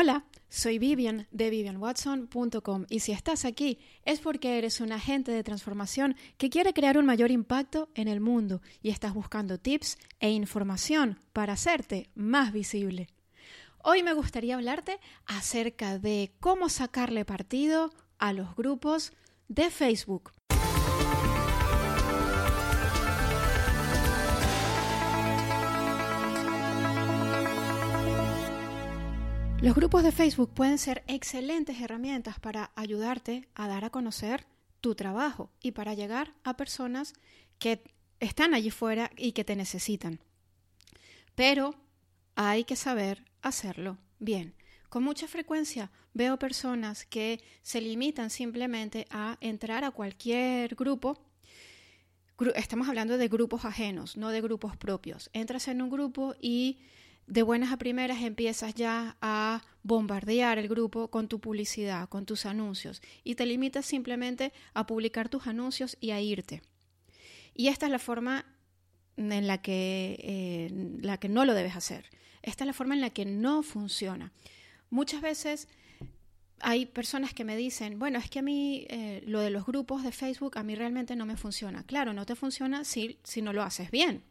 Hola, soy Vivian de vivianwatson.com y si estás aquí es porque eres un agente de transformación que quiere crear un mayor impacto en el mundo y estás buscando tips e información para hacerte más visible. Hoy me gustaría hablarte acerca de cómo sacarle partido a los grupos de Facebook. Los grupos de Facebook pueden ser excelentes herramientas para ayudarte a dar a conocer tu trabajo y para llegar a personas que están allí fuera y que te necesitan. Pero hay que saber hacerlo bien. Con mucha frecuencia veo personas que se limitan simplemente a entrar a cualquier grupo. Estamos hablando de grupos ajenos, no de grupos propios. Entras en un grupo y de buenas a primeras empiezas ya a bombardear el grupo con tu publicidad, con tus anuncios, y te limitas simplemente a publicar tus anuncios y a irte. Y esta es la forma en la que, eh, la que no lo debes hacer. Esta es la forma en la que no funciona. Muchas veces hay personas que me dicen, bueno, es que a mí eh, lo de los grupos de Facebook a mí realmente no me funciona. Claro, no te funciona si, si no lo haces bien.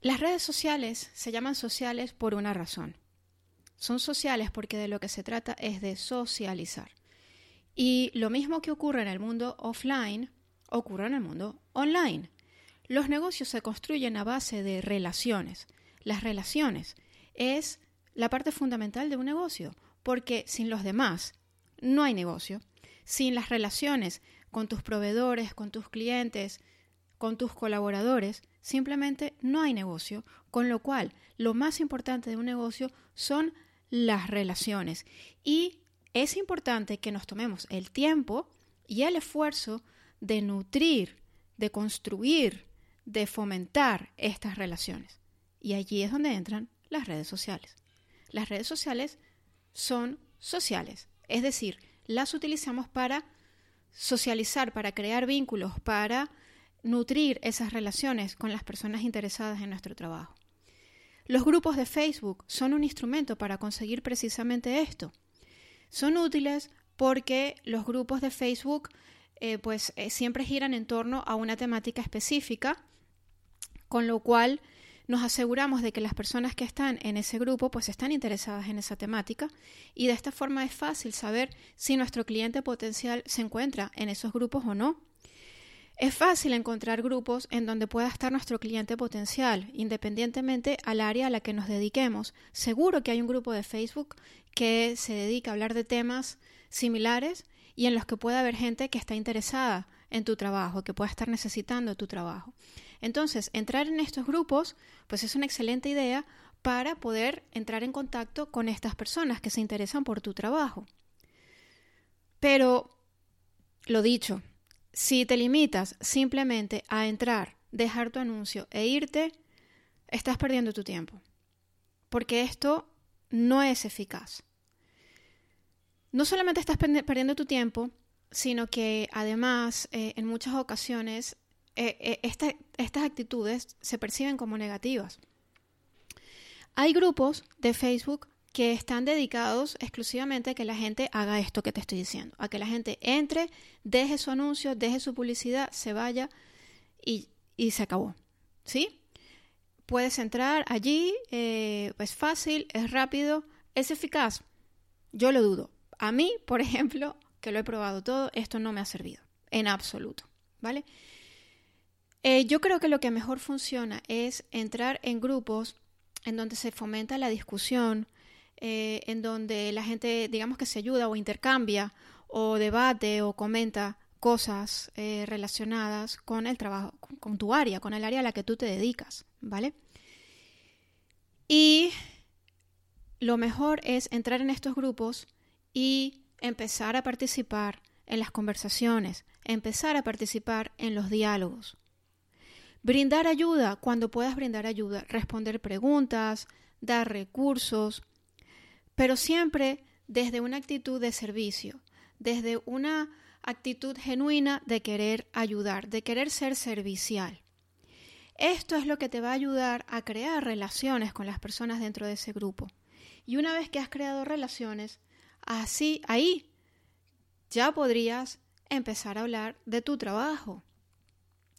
Las redes sociales se llaman sociales por una razón. Son sociales porque de lo que se trata es de socializar. Y lo mismo que ocurre en el mundo offline, ocurre en el mundo online. Los negocios se construyen a base de relaciones. Las relaciones es la parte fundamental de un negocio, porque sin los demás no hay negocio. Sin las relaciones con tus proveedores, con tus clientes, con tus colaboradores, simplemente no hay negocio, con lo cual lo más importante de un negocio son las relaciones. Y es importante que nos tomemos el tiempo y el esfuerzo de nutrir, de construir, de fomentar estas relaciones. Y allí es donde entran las redes sociales. Las redes sociales son sociales, es decir, las utilizamos para socializar, para crear vínculos, para nutrir esas relaciones con las personas interesadas en nuestro trabajo. Los grupos de Facebook son un instrumento para conseguir precisamente esto. Son útiles porque los grupos de Facebook eh, pues eh, siempre giran en torno a una temática específica, con lo cual nos aseguramos de que las personas que están en ese grupo pues están interesadas en esa temática y de esta forma es fácil saber si nuestro cliente potencial se encuentra en esos grupos o no. Es fácil encontrar grupos en donde pueda estar nuestro cliente potencial, independientemente al área a la que nos dediquemos. Seguro que hay un grupo de Facebook que se dedica a hablar de temas similares y en los que pueda haber gente que está interesada en tu trabajo, que pueda estar necesitando tu trabajo. Entonces, entrar en estos grupos, pues es una excelente idea para poder entrar en contacto con estas personas que se interesan por tu trabajo. Pero, lo dicho, si te limitas simplemente a entrar, dejar tu anuncio e irte, estás perdiendo tu tiempo. Porque esto no es eficaz. No solamente estás perdiendo tu tiempo, sino que además eh, en muchas ocasiones eh, eh, estas actitudes se perciben como negativas. Hay grupos de Facebook que están dedicados exclusivamente a que la gente haga esto que te estoy diciendo, a que la gente entre, deje su anuncio, deje su publicidad, se vaya y, se acabó. ¿Sí? Puedes entrar allí, eh, es fácil, es rápido, es eficaz. Yo lo dudo. A mí, por ejemplo, que lo he probado todo, esto no me ha servido, en absoluto. ¿Vale? Eh, yo creo que lo que mejor funciona es entrar en grupos en donde se fomenta la discusión, eh, en donde la gente, digamos que se ayuda o intercambia o debate o comenta cosas eh, relacionadas con el trabajo, con, tu área, con el área a la que tú te dedicas, ¿vale? Y lo mejor es entrar en estos grupos y empezar a participar en las conversaciones, empezar a participar en los diálogos. Brindar ayuda cuando puedas brindar ayuda, responder preguntas, dar recursos, pero siempre desde una actitud de servicio, desde una actitud genuina de querer ayudar, de querer ser servicial. Esto es lo que te va a ayudar a crear relaciones con las personas dentro de ese grupo. Y una vez que has creado relaciones, así, ahí ya podrías empezar a hablar de tu trabajo.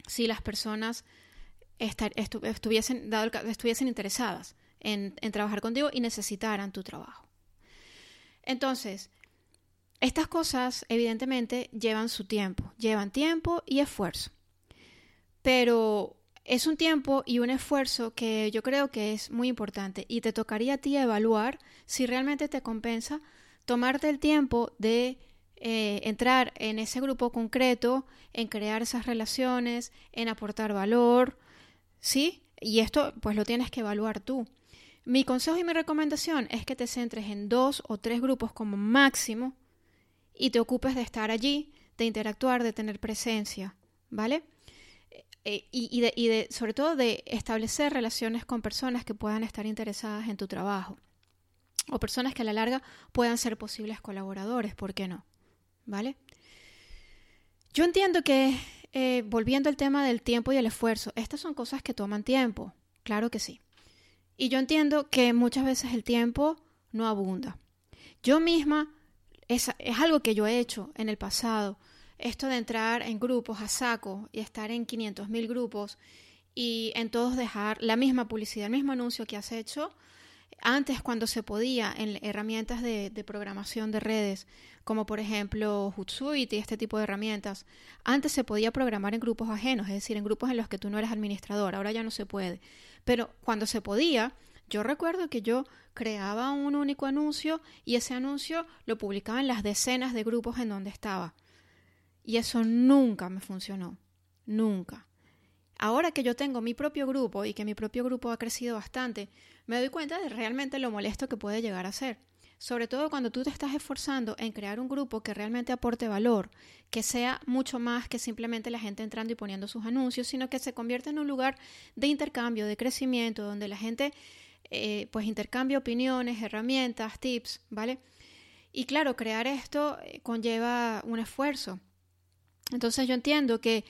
Si las personas estuviesen, interesadas en trabajar contigo y necesitaran tu trabajo. Entonces, estas cosas evidentemente llevan su tiempo, llevan tiempo y esfuerzo. Pero es un tiempo y un esfuerzo que yo creo que es muy importante y te tocaría a ti evaluar si realmente te compensa tomarte el tiempo de eh, entrar en ese grupo concreto, en crear esas relaciones, en aportar valor, ¿sí? Y esto pues lo tienes que evaluar tú. Mi consejo y mi recomendación es que te centres en dos o tres grupos como máximo y te ocupes de estar allí, de interactuar, de tener presencia, ¿vale? Eh, y, de, y de, sobre todo de establecer relaciones con personas que puedan estar interesadas en tu trabajo o personas que a la larga puedan ser posibles colaboradores, ¿por qué no? ¿Vale? Yo entiendo que, eh, volviendo al tema del tiempo y el esfuerzo, estas son cosas que toman tiempo, claro que sí. Y yo entiendo que muchas veces el tiempo no abunda. Yo misma, es, es algo que yo he hecho en el pasado, esto de entrar en grupos a saco y estar en 500.000 grupos y en todos dejar la misma publicidad, el mismo anuncio que has hecho, antes cuando se podía en herramientas de, programación de redes, como por ejemplo Hootsuite y este tipo de herramientas, antes se podía programar en grupos ajenos, es decir, en grupos en los que tú no eres administrador, ahora ya no se puede. Pero cuando se podía, yo recuerdo que yo creaba un único anuncio y ese anuncio lo publicaba en las decenas de grupos en donde estaba. Y eso nunca me funcionó. Nunca. Ahora que yo tengo mi propio grupo y que mi propio grupo ha crecido bastante, me doy cuenta de realmente lo molesto que puede llegar a ser. Sobre todo cuando tú te estás esforzando en crear un grupo que realmente aporte valor, que sea mucho más que simplemente la gente entrando y poniendo sus anuncios, sino que se convierta en un lugar de intercambio, de crecimiento, donde la gente eh, pues intercambia opiniones, herramientas, tips, ¿vale? Y claro, crear esto eh, conlleva un esfuerzo. Entonces yo entiendo que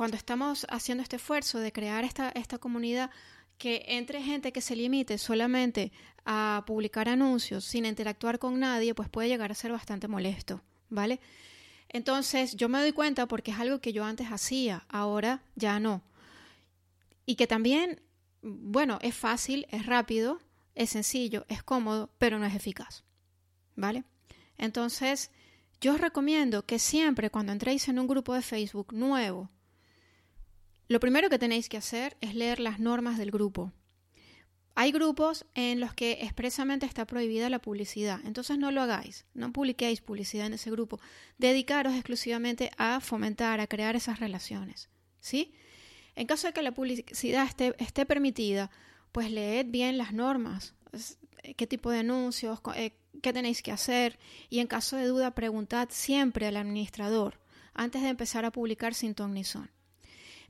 cuando estamos haciendo este esfuerzo de crear esta, comunidad, que entre gente que se limite solamente a publicar anuncios sin interactuar con nadie, pues puede llegar a ser bastante molesto, ¿vale? Entonces yo me doy cuenta porque es algo que yo antes hacía, ahora ya no. Y que también, bueno, es fácil, es rápido, es sencillo, es cómodo, pero no es eficaz, ¿vale? Entonces, yo os recomiendo que siempre cuando entréis en un grupo de Facebook nuevo, lo primero que tenéis que hacer es leer las normas del grupo. Hay grupos en los que expresamente está prohibida la publicidad, entonces no lo hagáis, no publiquéis publicidad en ese grupo, dedicaros exclusivamente a fomentar, a crear esas relaciones, ¿sí? En caso de que la publicidad esté, esté permitida, pues leed bien las normas, qué tipo de anuncios, eh, qué tenéis que hacer y en caso de duda preguntad siempre al administrador antes de empezar a publicar sin ton ni son.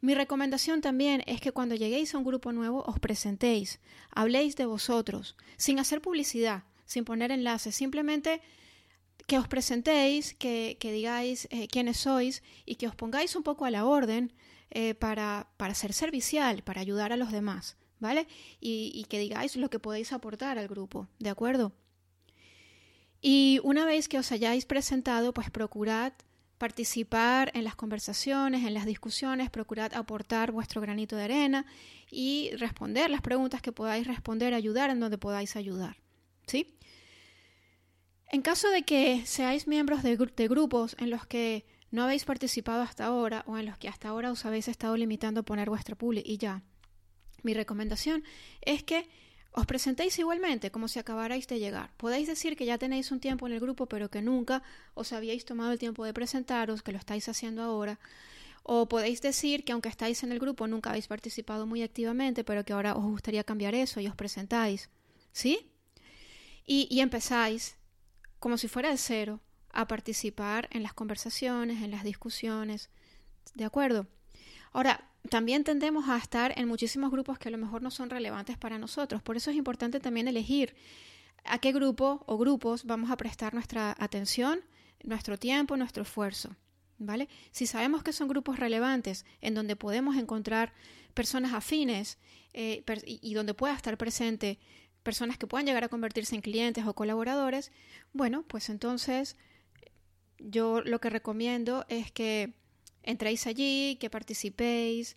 Mi recomendación también es que cuando lleguéis a un grupo nuevo os presentéis, habléis de vosotros, sin hacer publicidad, sin poner enlaces, simplemente que os presentéis, que, digáis eh, quiénes sois y que os pongáis un poco a la orden eh, para, para ser servicial, para ayudar a los demás, ¿vale? Y, y que digáis lo que podéis aportar al grupo, ¿de acuerdo? Y una vez que os hayáis presentado, pues procurad participar en las conversaciones, en las discusiones, procurad aportar vuestro granito de arena y responder las preguntas que podáis responder, ayudar en donde podáis ayudar. ¿Sí? En caso de que seáis miembros de, grupos en los que no habéis participado hasta ahora o en los que hasta ahora os habéis estado limitando a poner vuestra publi y ya, mi recomendación es que os presentéis igualmente como si acabarais de llegar. Podéis decir que ya tenéis un tiempo en el grupo, pero que nunca os habíais tomado el tiempo de presentaros, que lo estáis haciendo ahora. O podéis decir que aunque estáis en el grupo nunca habéis participado muy activamente, pero que ahora os gustaría cambiar eso y os presentáis. ¿Sí? Y, y empezáis, como si fuera de cero, a participar en las conversaciones, en las discusiones. ¿De acuerdo? Ahora, también tendemos a estar en muchísimos grupos que a lo mejor no son relevantes para nosotros. Por eso es importante también elegir a qué grupo o grupos vamos a prestar nuestra atención, nuestro tiempo, nuestro esfuerzo. ¿Vale? Si sabemos que son grupos relevantes en donde podemos encontrar personas afines eh, y, donde pueda estar presente personas que puedan llegar a convertirse en clientes o colaboradores, bueno, pues entonces yo lo que recomiendo es que entréis allí, que participéis,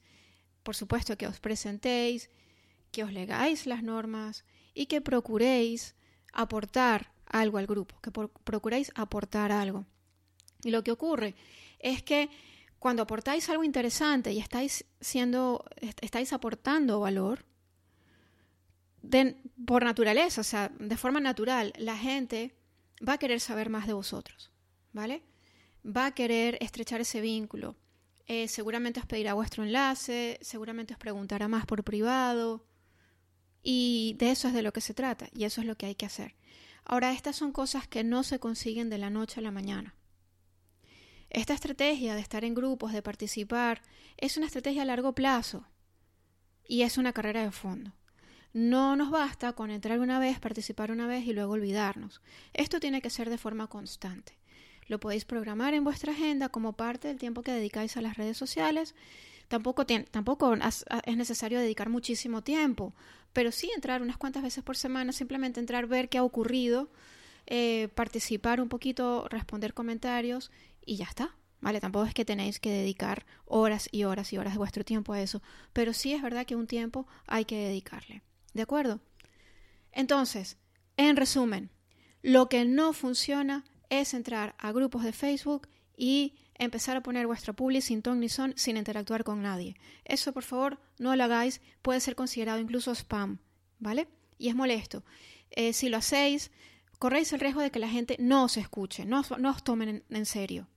por supuesto que os presentéis, que os legáis las normas y que procuréis aportar algo al grupo, que procuréis aportar algo. Y lo que ocurre es que cuando aportáis algo interesante y estáis siendo, estáis aportando valor, por naturaleza, o sea, de forma natural, la gente va a querer saber más de vosotros, ¿vale? Va a querer estrechar ese vínculo. Eh, seguramente os pedirá vuestro enlace, seguramente os preguntará más por privado. Y de eso es de lo que se trata, y eso es lo que hay que hacer. Ahora, estas son cosas que no se consiguen de la noche a la mañana. Esta estrategia de estar en grupos, de participar, es una estrategia a largo plazo y es una carrera de fondo. No nos basta con entrar una vez, participar una vez y luego olvidarnos. Esto tiene que ser de forma constante. Lo podéis programar en vuestra agenda como parte del tiempo que dedicáis a las redes sociales. Tampoco, tampoco es necesario dedicar muchísimo tiempo, pero sí entrar unas cuantas veces por semana, simplemente entrar, ver qué ha ocurrido, eh, participar un poquito, responder comentarios y ya está. ¿Vale? Tampoco es que tenéis que dedicar horas y horas y horas de vuestro tiempo a eso, pero sí es verdad que un tiempo hay que dedicarle. ¿De acuerdo? Entonces, en resumen, lo que no funciona es entrar a grupos de Facebook y empezar a poner vuestra publi sin ton ni son sin interactuar con nadie. Eso, por favor, no lo hagáis, puede ser considerado incluso spam, ¿vale? Y es molesto. Eh, si lo hacéis, corréis el riesgo de que la gente no os escuche, no, os tomen en, serio,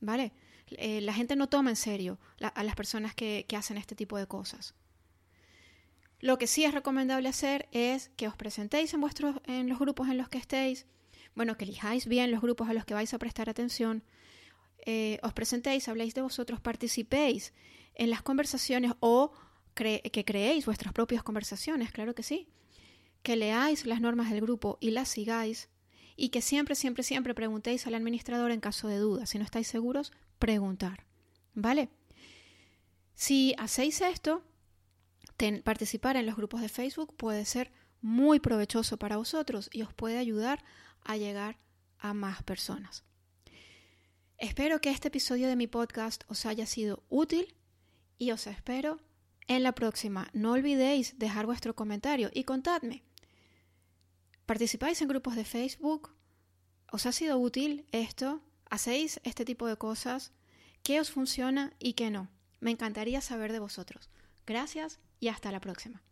¿vale? Eh, la gente no toma en serio a las personas que hacen este tipo de cosas. Lo que sí es recomendable hacer es que os presentéis en, en los grupos en los que estéis, bueno, que elijáis bien los grupos a los que vais a prestar atención, eh, os presentéis, habléis de vosotros, participéis en las conversaciones o que creéis vuestras propias conversaciones, claro que sí, que leáis las normas del grupo y las sigáis y que siempre, siempre, siempre preguntéis al administrador en caso de duda. Si no estáis seguros, preguntar. ¿Vale? Si hacéis esto, participar en los grupos de Facebook puede ser muy provechoso para vosotros y os puede ayudar a llegar a más personas. Espero que este episodio de mi podcast os haya sido útil y os espero en la próxima. No olvidéis dejar vuestro comentario y contadme. ¿Participáis en grupos de Facebook? ¿Os ha sido útil esto? ¿Hacéis este tipo de cosas? ¿Qué os funciona y qué no? Me encantaría saber de vosotros. Gracias y hasta la próxima.